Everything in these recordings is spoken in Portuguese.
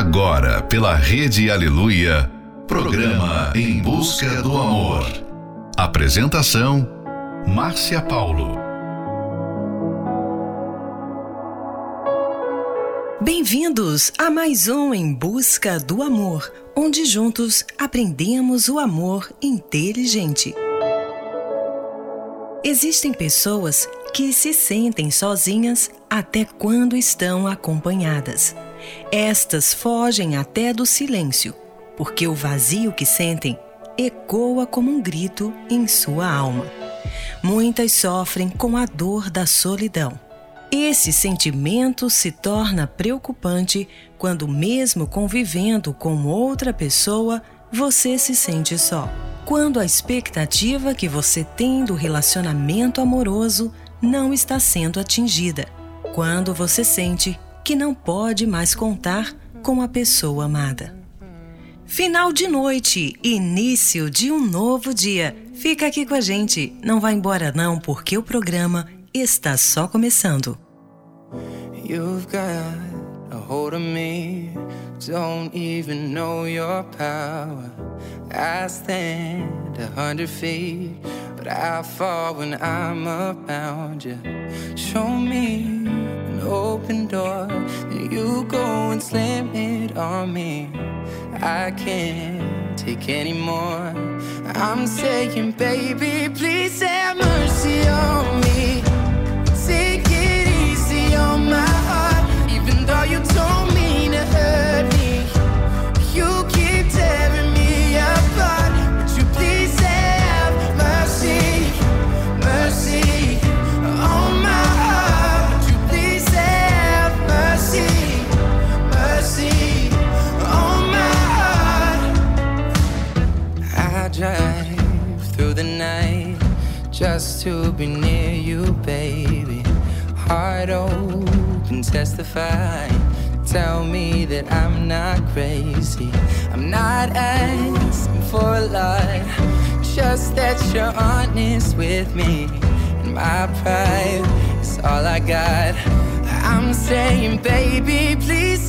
Agora, pela Rede Aleluia, programa Em Busca do Amor. Apresentação: Márcia Paulo. Bem-vindos a mais um Em Busca do Amor, onde juntos aprendemos o amor inteligente. Existem pessoas que se sentem sozinhas até quando estão acompanhadas. Estas fogem até do silêncio, porque o vazio que sentem ecoa como um grito em sua alma. Muitas sofrem com a dor da solidão. Esse sentimento se torna preocupante quando, mesmo convivendo com outra pessoa, você se sente só. Quando a expectativa que você tem do relacionamento amoroso não está sendo atingida. Quando você sente que não pode mais contar com a pessoa amada. Final de noite, início de um novo dia. Fica aqui com a gente, não vá embora não, porque o programa está só começando. You've got a hold of me, don't even know your power. I stand a hundred feet, but I fall when I'm around you. Show me an open door, then you go and slam it on me. I can't take anymore. I'm saying, baby, please have mercy on me. Take it easy on my heart, even though you don't mean testify. Tell me that I'm not crazy. I'm not asking for a lot, just that you're honest with me. And my pride is all I got. I'm saying, baby, please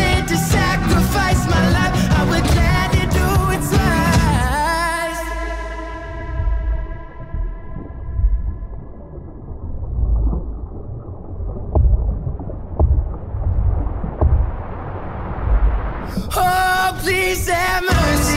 Oh, please have mercy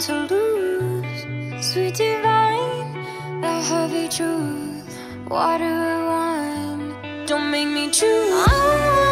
to lose. Sweet divine, the heavy truth. Water wine, don't make me choose.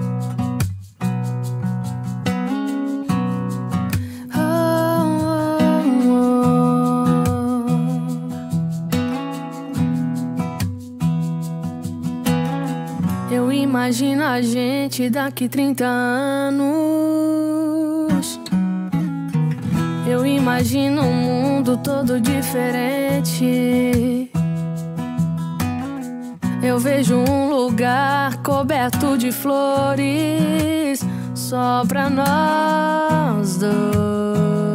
Eu imagino a gente daqui 30 anos. Eu imagino um mundo todo diferente. Eu vejo um lugar coberto de flores só pra nós dois.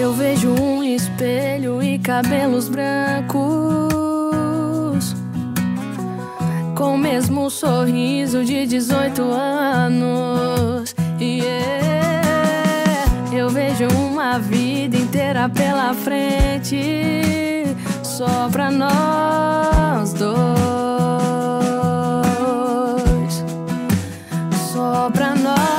Eu vejo um espelho e cabelos brancos com o mesmo sorriso de 18 anos. Yeah. Eu vejo uma vida inteira pela frente, só pra nós dois. Só pra nós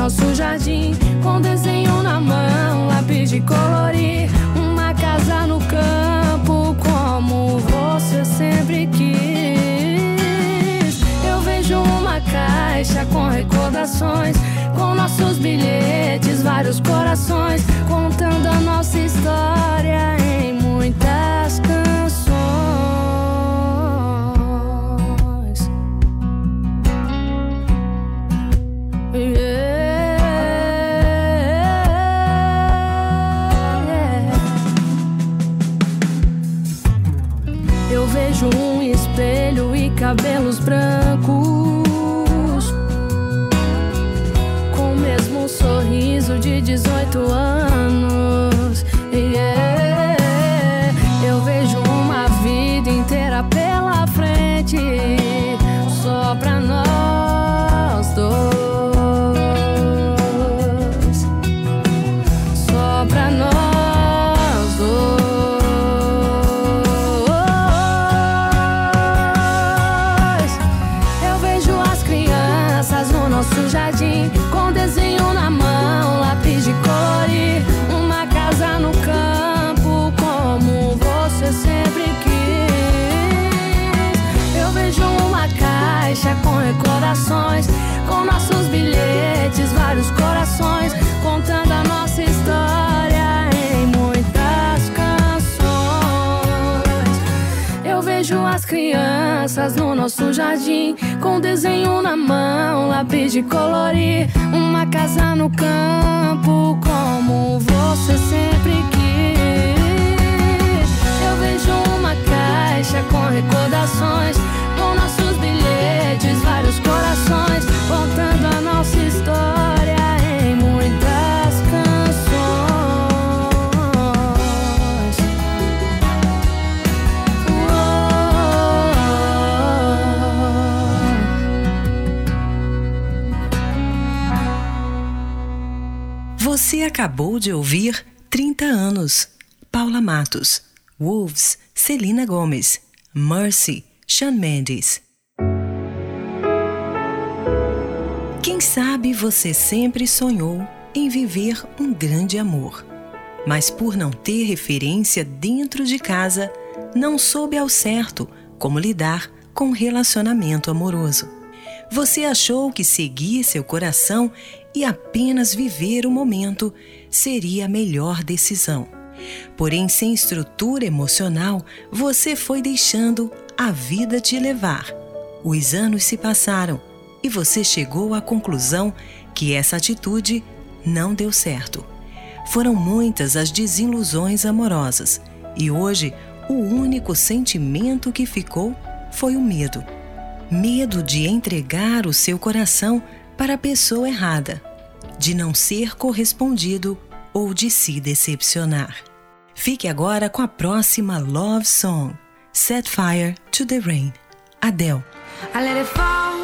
nosso jardim, com desenho na mão, lápis de colorir, uma casa no campo como você sempre quis. Eu vejo uma caixa com recordações, com nossos bilhetes, vários corações, de crianças no nosso jardim, com desenho na mão, lápis de colorir. Uma casa no campo, como você sempre quis. Eu vejo uma caixa com recordações, com nossos bilhetes, vários corações, contando acabou de ouvir 30 anos. Paula Matos. Wolves, Celina Gomes. Mercy, Sean Mendes. Quem sabe você sempre sonhou em viver um grande amor, mas por não ter referência dentro de casa, não soube ao certo como lidar com um relacionamento amoroso. Você achou que seguir seu coração e apenas viver o momento seria a melhor decisão. Porém, sem estrutura emocional, você foi deixando a vida te levar. Os anos se passaram e você chegou à conclusão que essa atitude não deu certo. Foram muitas as desilusões amorosas e hoje o único sentimento que ficou foi o medo. Medo de entregar o seu coração para a pessoa errada, de não ser correspondido ou de se decepcionar. Fique agora com a próxima Love Song, Set Fire to the Rain, Adele. I let it fall.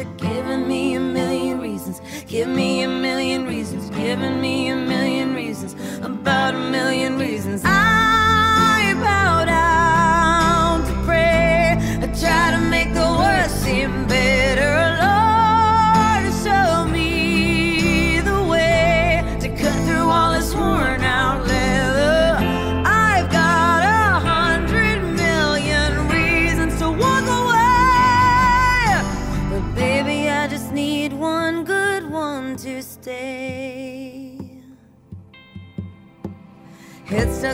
you're giving me a million reasons. Give me a million reasons. Giving me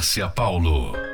Márcia Paulo.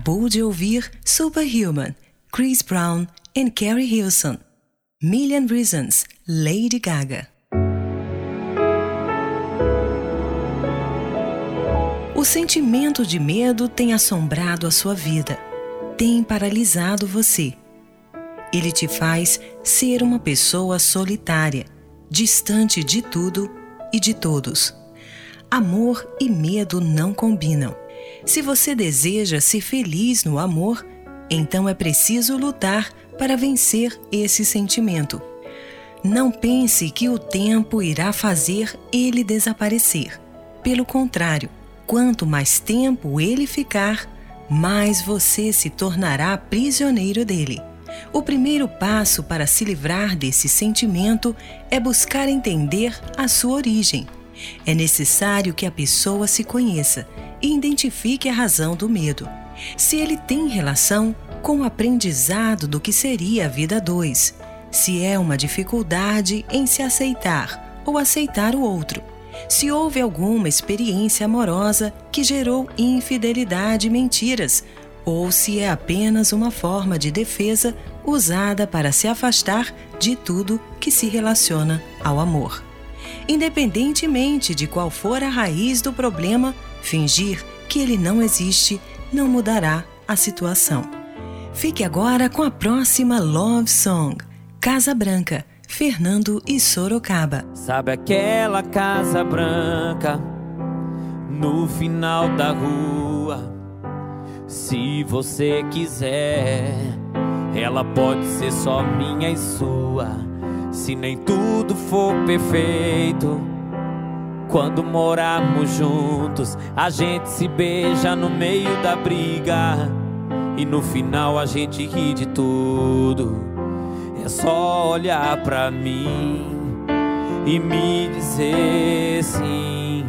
Acabou de ouvir Superhuman, Chris Brown e Carrie Hilson. Million Reasons, Lady Gaga. O sentimento de medo tem assombrado a sua vida, tem paralisado você. Ele te faz ser uma pessoa solitária, distante de tudo e de todos. Amor e medo não combinam. Se você deseja ser feliz no amor, então é preciso lutar para vencer esse sentimento. Não pense que o tempo irá fazer ele desaparecer. Pelo contrário, quanto mais tempo ele ficar, mais você se tornará prisioneiro dele. O primeiro passo para se livrar desse sentimento é buscar entender a sua origem. É necessário que a pessoa se conheça e identifique a razão do medo. Se ele tem relação com o aprendizado do que seria a vida a dois, se é uma dificuldade em se aceitar ou aceitar o outro, se houve alguma experiência amorosa que gerou infidelidade e mentiras, ou se é apenas uma forma de defesa usada para se afastar de tudo que se relaciona ao amor. Independentemente de qual for a raiz do problema, fingir que ele não existe não mudará a situação. Fique agora com a próxima Love Song, Casa Branca, Fernando e Sorocaba. Sabe aquela casa branca no final da rua? Se você quiser, ela pode ser só minha e sua. Se nem tudo for perfeito, quando morarmos juntos, a gente se beija no meio da briga. E no final a gente ri de tudo. É só olhar pra mim e me dizer sim,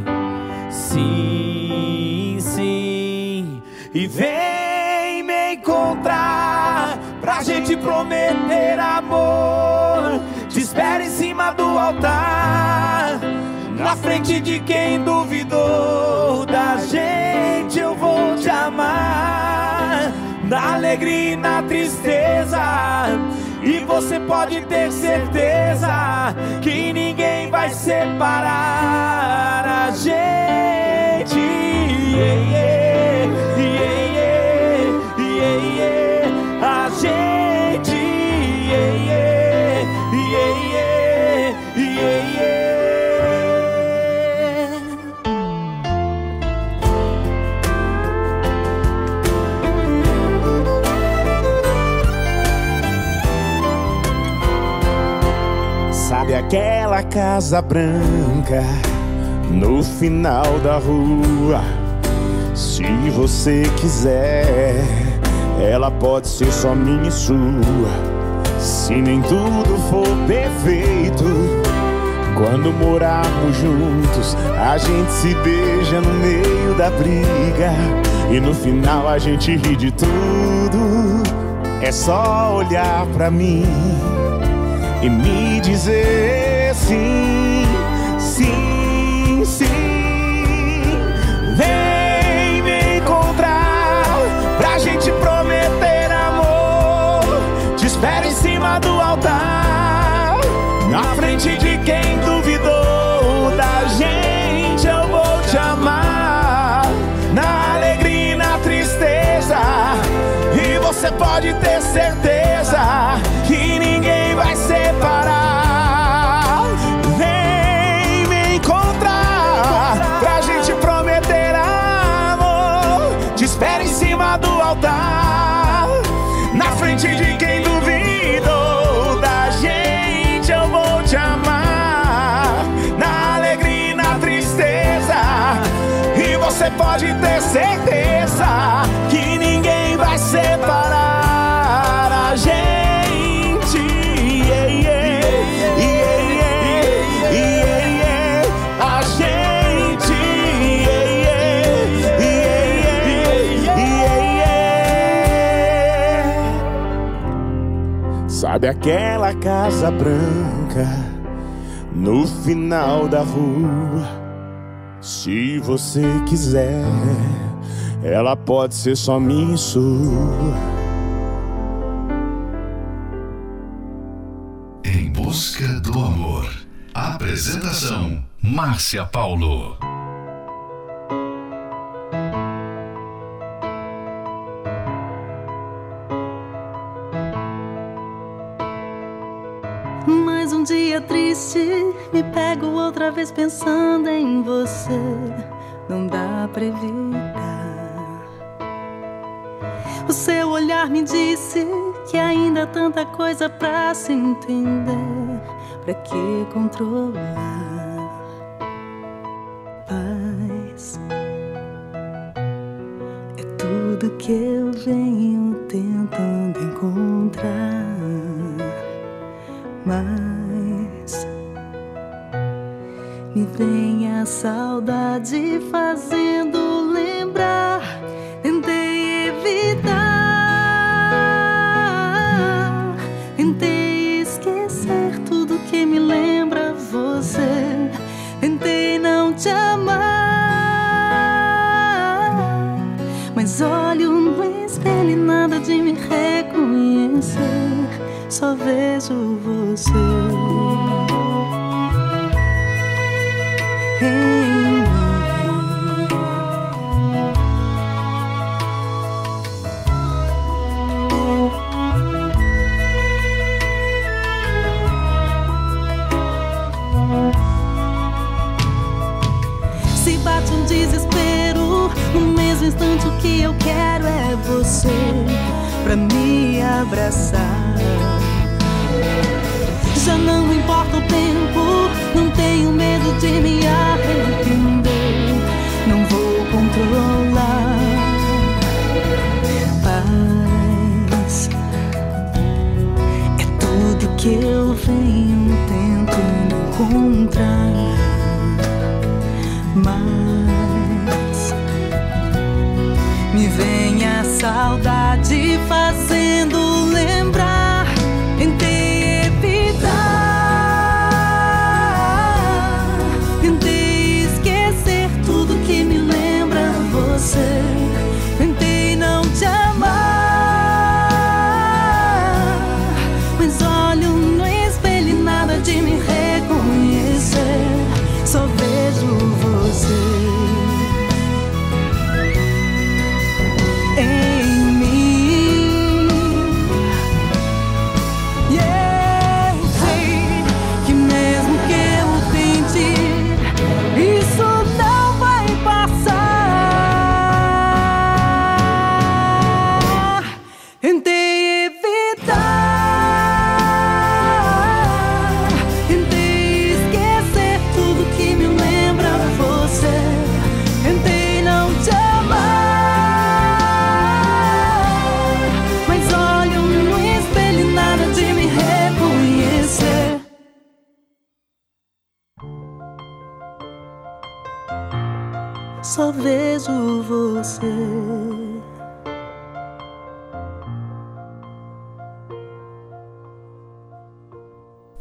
sim, sim. E vem me encontrar pra gente prometer amor. Te espero em cima do altar. Na frente de quem duvidou da gente, eu vou te amar. Na alegria e na tristeza. E você pode ter certeza que ninguém vai separar a gente. Yeah, yeah, yeah, yeah, yeah, yeah. A gente. Yeah, yeah, Sabe aquela casa branca no final da rua? Se você quiser, ela pode ser só minha e sua. Se nem tudo for perfeito, quando morarmos juntos, a gente se beija no meio da briga. E no final a gente ri de tudo. É só olhar pra mim e me dizer sim, sim, sim. Vem me encontrar pra gente prometer amor. Te espero em cima do altar. Na frente de quem duvidou da gente, eu vou te amar. Na alegria e na tristeza. E você pode ter certeza pode ter certeza que ninguém vai separar a gente. A gente. Sabe aquela casa branca no final da rua? Se você quiser, ela pode ser só sua. Em busca do amor. Apresentação: Márcia Paulo. Me pego outra vez pensando em você. Não dá pra evitar. O seu olhar me disse que ainda há tanta coisa pra se entender. Pra que controlar? Paz é tudo que eu venho tentando encontrar mas me vem a saudade fazendo lembrar. Tentei evitar, tentei esquecer tudo que me lembra você. Tentei não te amar, mas olho no espelho e nada de me reconhecer só vejo você Se bate um desespero, no mesmo instante o que eu quero é você pra me abraçar. Já não importa o tempo, tenho medo de me arrepender. Não vou controlar. Paz é tudo que eu venho tentando encontrar. Mas me vem a saudade fazendo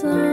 Somewhere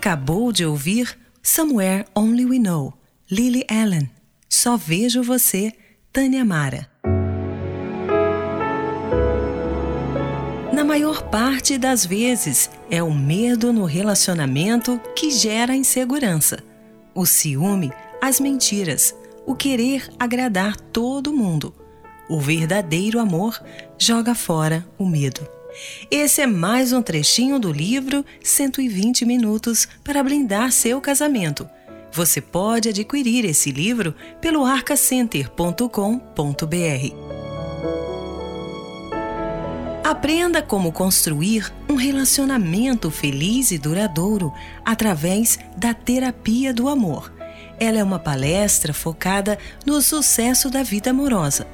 acabou de ouvir Somewhere Only We Know, Lily Allen. Só vejo você, Tânia Mara. Na maior parte das vezes, é o medo no relacionamento que gera a insegurança. O ciúme, as mentiras, o querer agradar todo mundo. O verdadeiro amor joga fora o medo. Esse é mais um trechinho do livro 120 Minutos para Blindar Seu Casamento. Você pode adquirir esse livro pelo arcacenter.com.br. Aprenda como construir um relacionamento feliz e duradouro através da terapia do amor. Ela é uma palestra focada no sucesso da vida amorosa.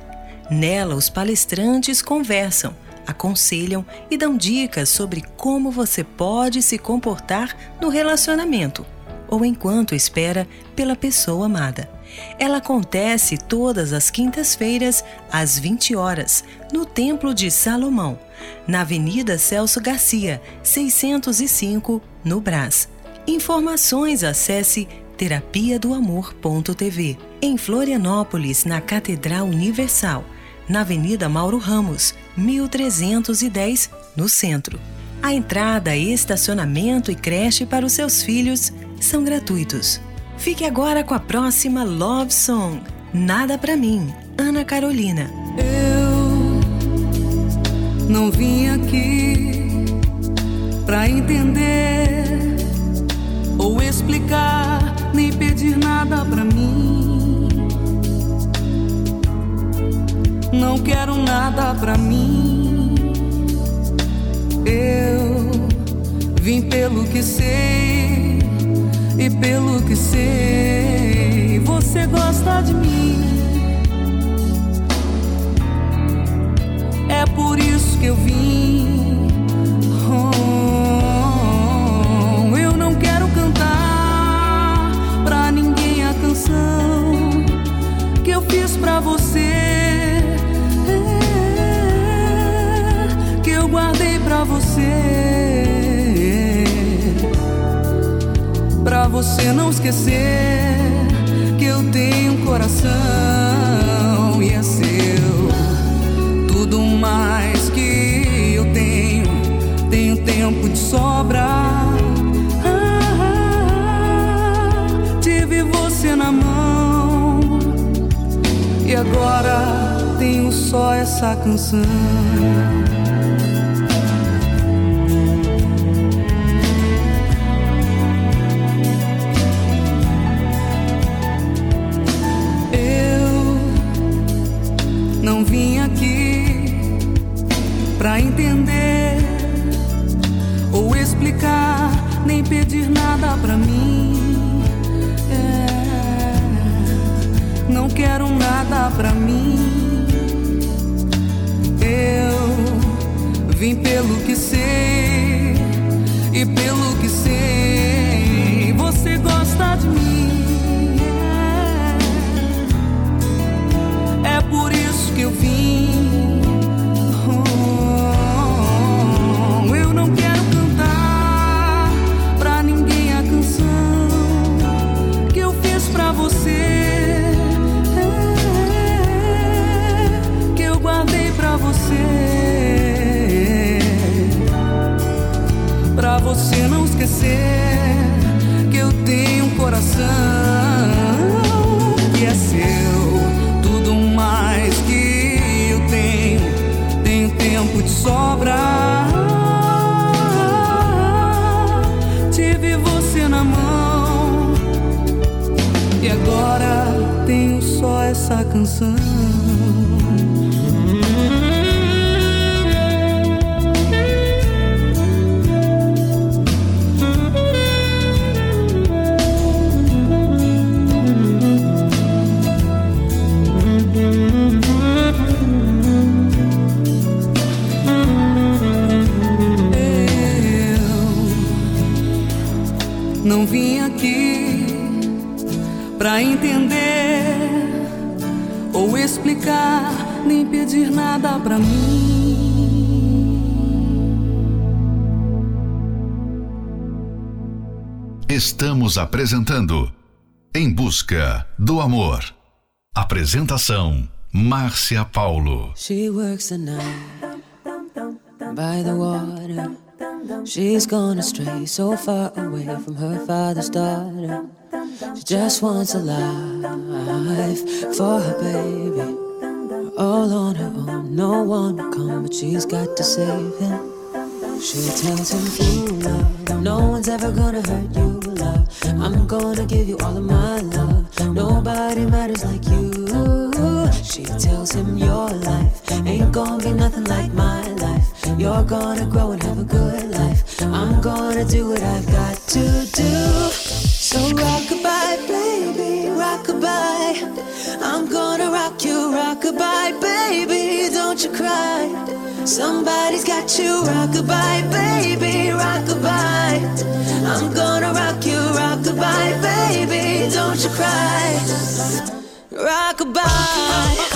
Nela, os palestrantes conversam, aconselham e dão dicas sobre como você pode se comportar no relacionamento ou enquanto espera pela pessoa amada. Ela acontece todas as quintas-feiras, às 20 horas, no Templo de Salomão, na Avenida Celso Garcia, 605, no Brás. Informações acesse terapia do amor.tv. Em Florianópolis, na Catedral Universal, na Avenida Mauro Ramos, 1310, no centro. A entrada, estacionamento e creche para os seus filhos são gratuitos. Fique agora com a próxima Love Song, Nada Pra Mim, Ana Carolina. Eu não vim aqui pra entender ou explicar, nem pedir nada pra mim. Não quero nada pra mim. Eu vim pelo que sei e pelo que sei, você gosta de mim. É por isso que é seu. Tudo mais que eu tenho, tenho tempo de sobra. Tive você na mão e agora tenho só essa canção. Pra entender ou explicar, nem pedir nada pra mim. Estamos apresentando Em Busca do Amor. Apresentação Márcia Paulo. She works the night by the water. She's gone astray, so far away from her father's daughter. She just wants a life for her baby. All on her own, no one will come, but she's got to save him. She tells him, Fool, love, no one's ever gonna hurt you, love. I'm gonna give you all of my love. Nobody matters like you. She tells him, Your life ain't gonna be nothing like my life. You're gonna grow and have a good life. I'm gonna do what I've got to do. So rockabye, baby, rockabye. I'm gonna rock you, rockabye, baby. Don't you cry. Somebody's got you, rockabye, baby, rockabye. I'm gonna rock you, rockabye, baby. Don't you cry. Rockabye.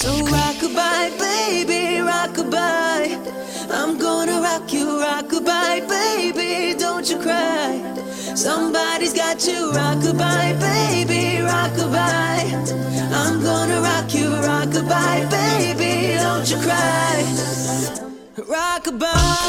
So rockabye, baby, rockabye. I'm gonna rock you, rockabye, baby. Don't you cry. Somebody's got you, rockabye, baby, rockabye. I'm gonna rock you, rockabye, baby. Don't you cry. Rockabye.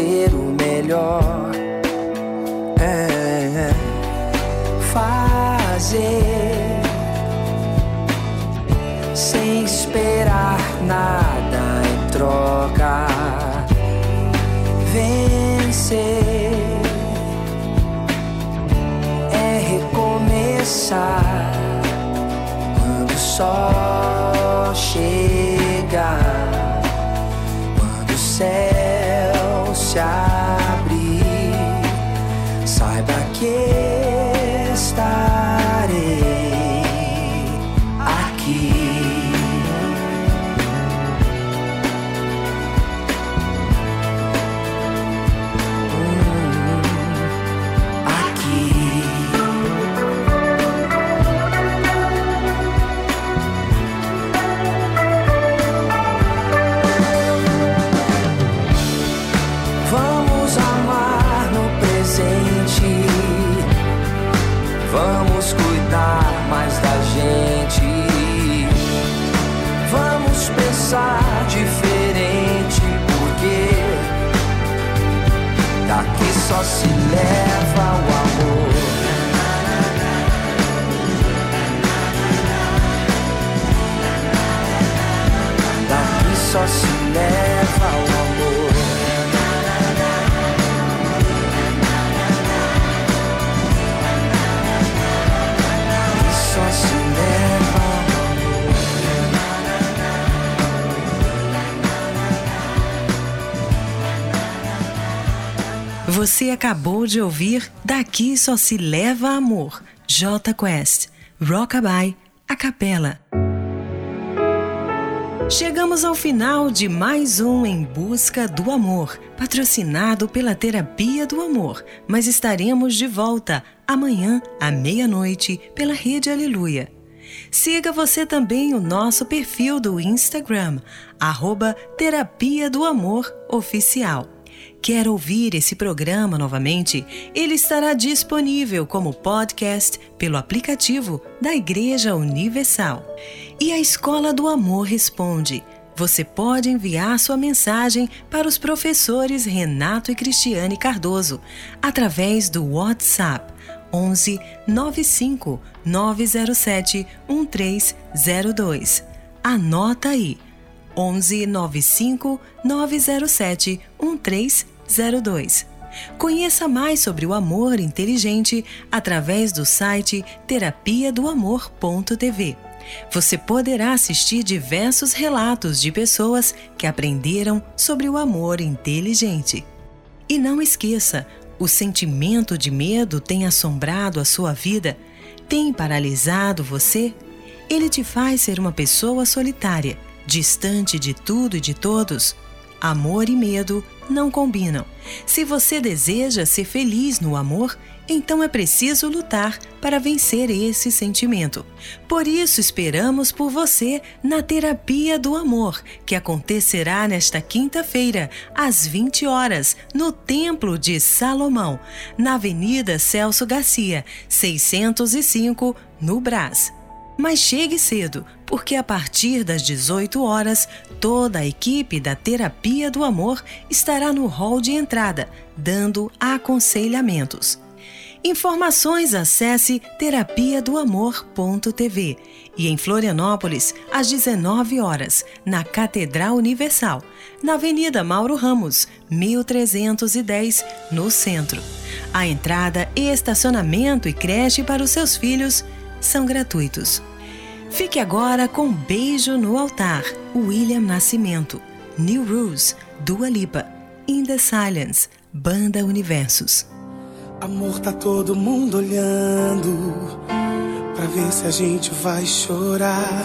Ser o melhor. É fazer sem esperar nada em troca. Vencer é recomeçar quando o se abrir. Saiba que estarei acabou de ouvir Daqui Só Se Leva Amor, J Quest, Rockabye, a capela. Chegamos ao final de mais um Em Busca do Amor, patrocinado pela Terapia do Amor, mas estaremos de volta amanhã à meia-noite pela Rede Aleluia. Siga você também o nosso perfil do Instagram, arroba Terapia do Amor Oficial. Quer ouvir esse programa novamente? Ele estará disponível como podcast pelo aplicativo da Igreja Universal. E a Escola do Amor responde. Você pode enviar sua mensagem para os professores Renato e Cristiane Cardoso através do WhatsApp 11 95 907 1302. Anota aí. 11 95 907 1302. Conheça mais sobre o amor inteligente através do site terapia do amor.tv. Você poderá assistir diversos relatos de pessoas que aprenderam sobre o amor inteligente. E não esqueça, o sentimento de medo tem assombrado a sua vida? Tem paralisado você? Ele te faz ser uma pessoa solitária, distante de tudo e de todos. Amor e medo não combinam. Se você deseja ser feliz no amor, então é preciso lutar para vencer esse sentimento. Por isso esperamos por você na Terapia do Amor, que acontecerá nesta quinta-feira, às 20 horas, no Templo de Salomão, na Avenida Celso Garcia, 605, no Brás. Mas chegue cedo, porque a partir das 18 horas, toda a equipe da Terapia do Amor estará no hall de entrada, dando aconselhamentos. Informações acesse terapia do amor.tv e em Florianópolis às 19 horas na Catedral Universal, na Avenida Mauro Ramos, 1310, no centro. A entrada, estacionamento e creche para os seus filhos são gratuitos. Fique agora com Beijo no Altar, William Nascimento, New Rules, Dua Lipa, In the Silence, Banda Universos. Amor, tá todo mundo olhando pra ver se a gente vai chorar.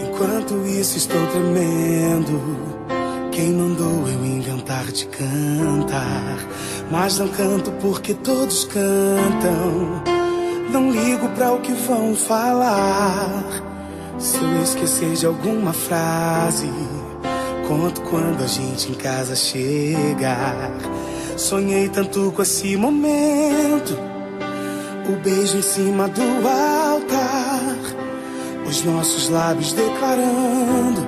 Enquanto isso, estou tremendo. Quem mandou eu inventar de cantar? Mas não canto porque todos cantam. Não ligo pra o que vão falar. Se eu esquecer de alguma frase, conto quando a gente em casa chegar. Sonhei tanto com esse momento. O beijo em cima do altar. Os nossos lábios declarando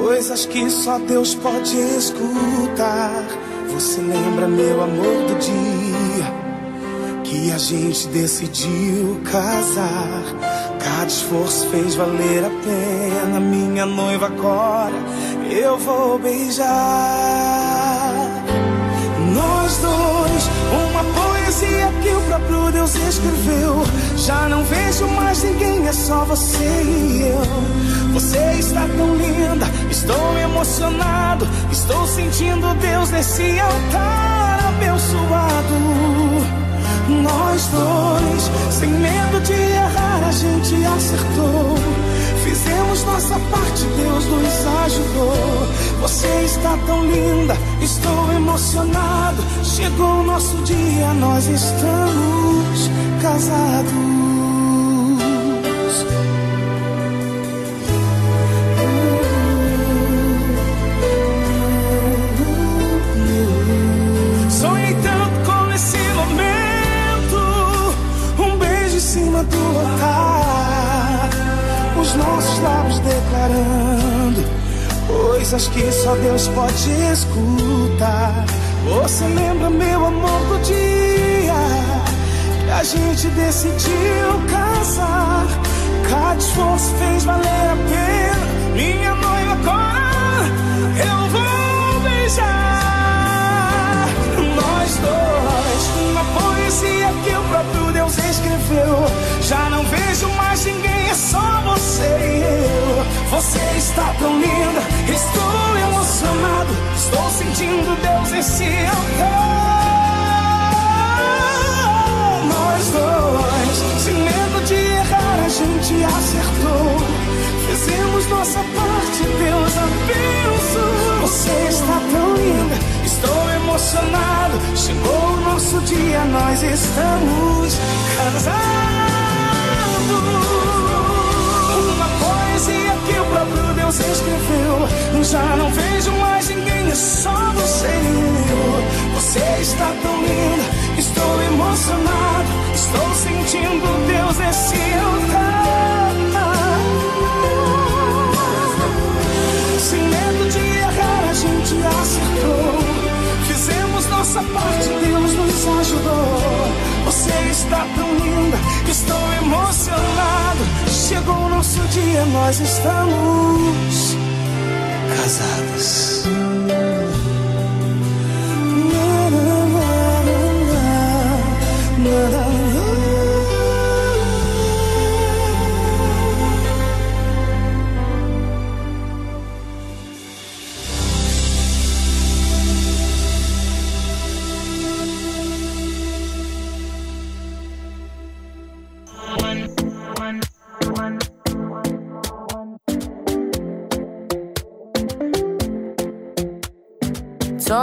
coisas que só Deus pode escutar. Você lembra, meu amor, do dia que a gente decidiu casar? Cada esforço fez valer a pena. Minha noiva agora eu vou beijar. Nós dois, uma poesia que o próprio Deus escreveu. Já não vejo mais ninguém, é só você e eu. Você está tão linda, estou emocionado. Estou sentindo Deus nesse altar abençoado. Nós dois, sem medo de errar, a gente acertou. Fizemos nossa parte, Deus nos ajudou. Você está tão linda, estou emocionado. Chegou o nosso dia, nós estamos casados. Cima do altar. Os nossos lábios declarando coisas que só Deus pode escutar. Você lembra, meu amor, do dia que a gente decidiu casar? Cada esforço fez valer a pena. Minha noiva agora eu vou beijar. Nós dois, uma poesia que o próprio Deus Já não vejo mais ninguém, é só você e eu. Você está tão linda, estou emocionado. Estou sentindo Deus esse altar. Nós dois, sem medo de errar, a gente acertou. Fizemos nossa parte, Deus abençoou. Você está tão linda, estou emocionado. Chegou o nosso dia, nós estamos casados. Uma poesia que o próprio Deus escreveu. Já não vejo mais ninguém, é só você e eu. Você está tão linda, estou emocionado. Estou sentindo Deus nesse altar. Nossa parte, Deus nos ajudou. Você está tão linda, estou emocionado. Chegou o nosso dia, nós estamos casados.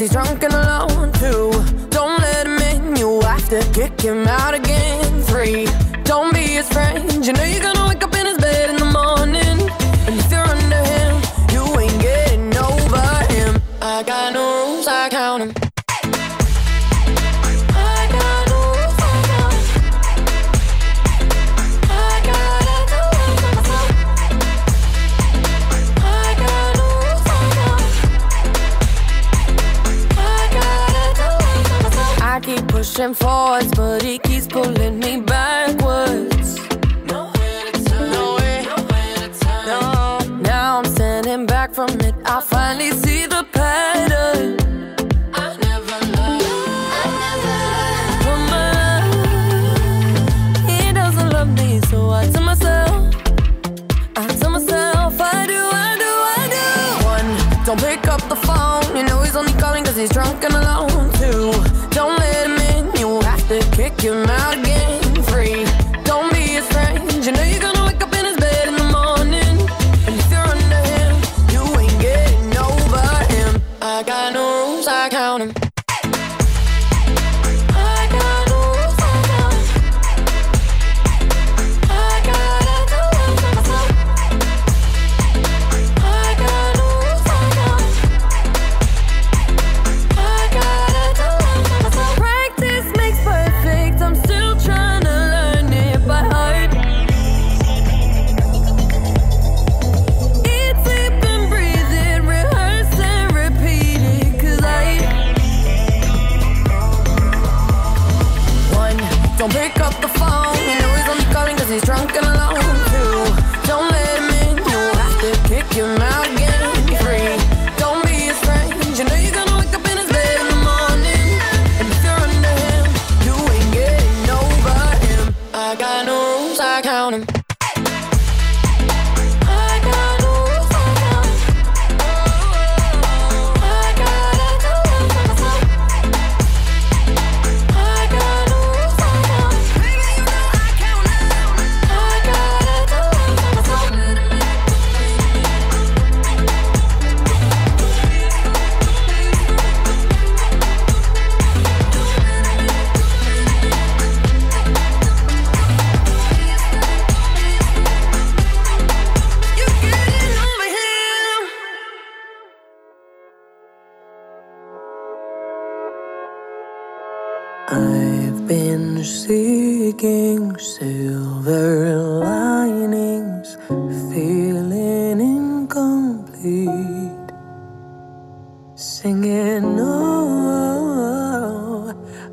he's drunk and alone too. Don't let him in, you have to kick him out again. Three, don't be his friend, you know you're gonna. pushing forwards, but he keeps pulling me back. Singing, oh,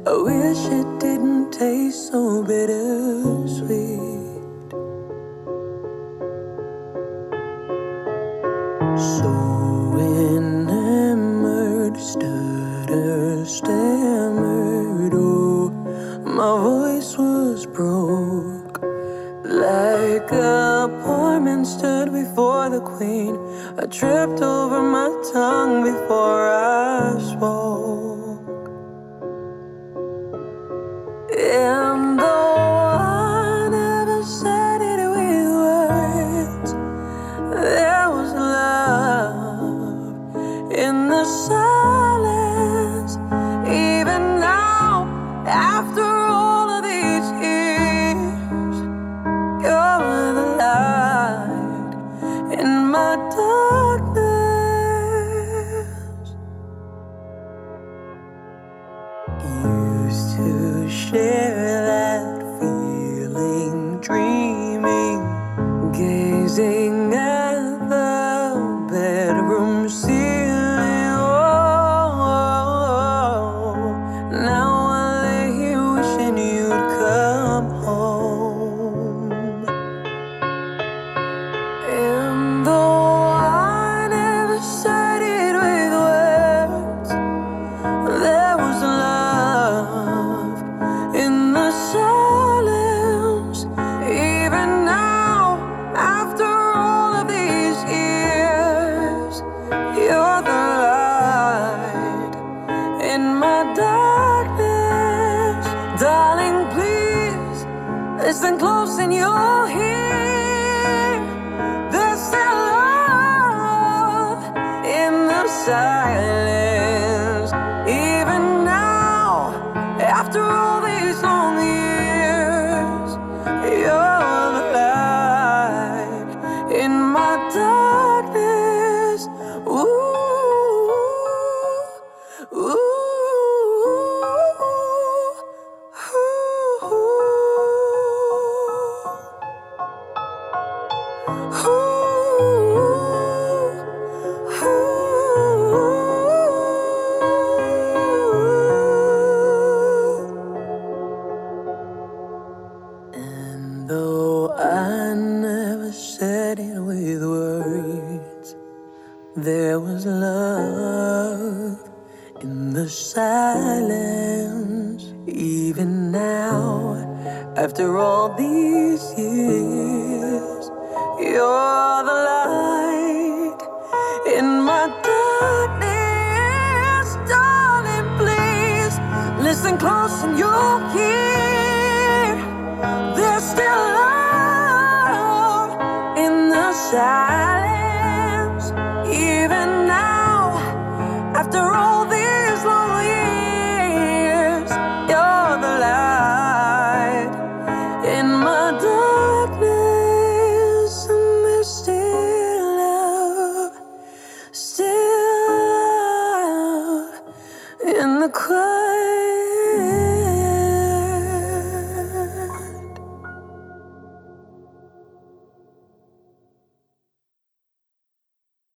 I wish it didn't taste so bittersweet. So enamored, stutter, stammered, oh, my voice was broke. Like a poor man stood before the queen. I tripped over my tongue before I and close in your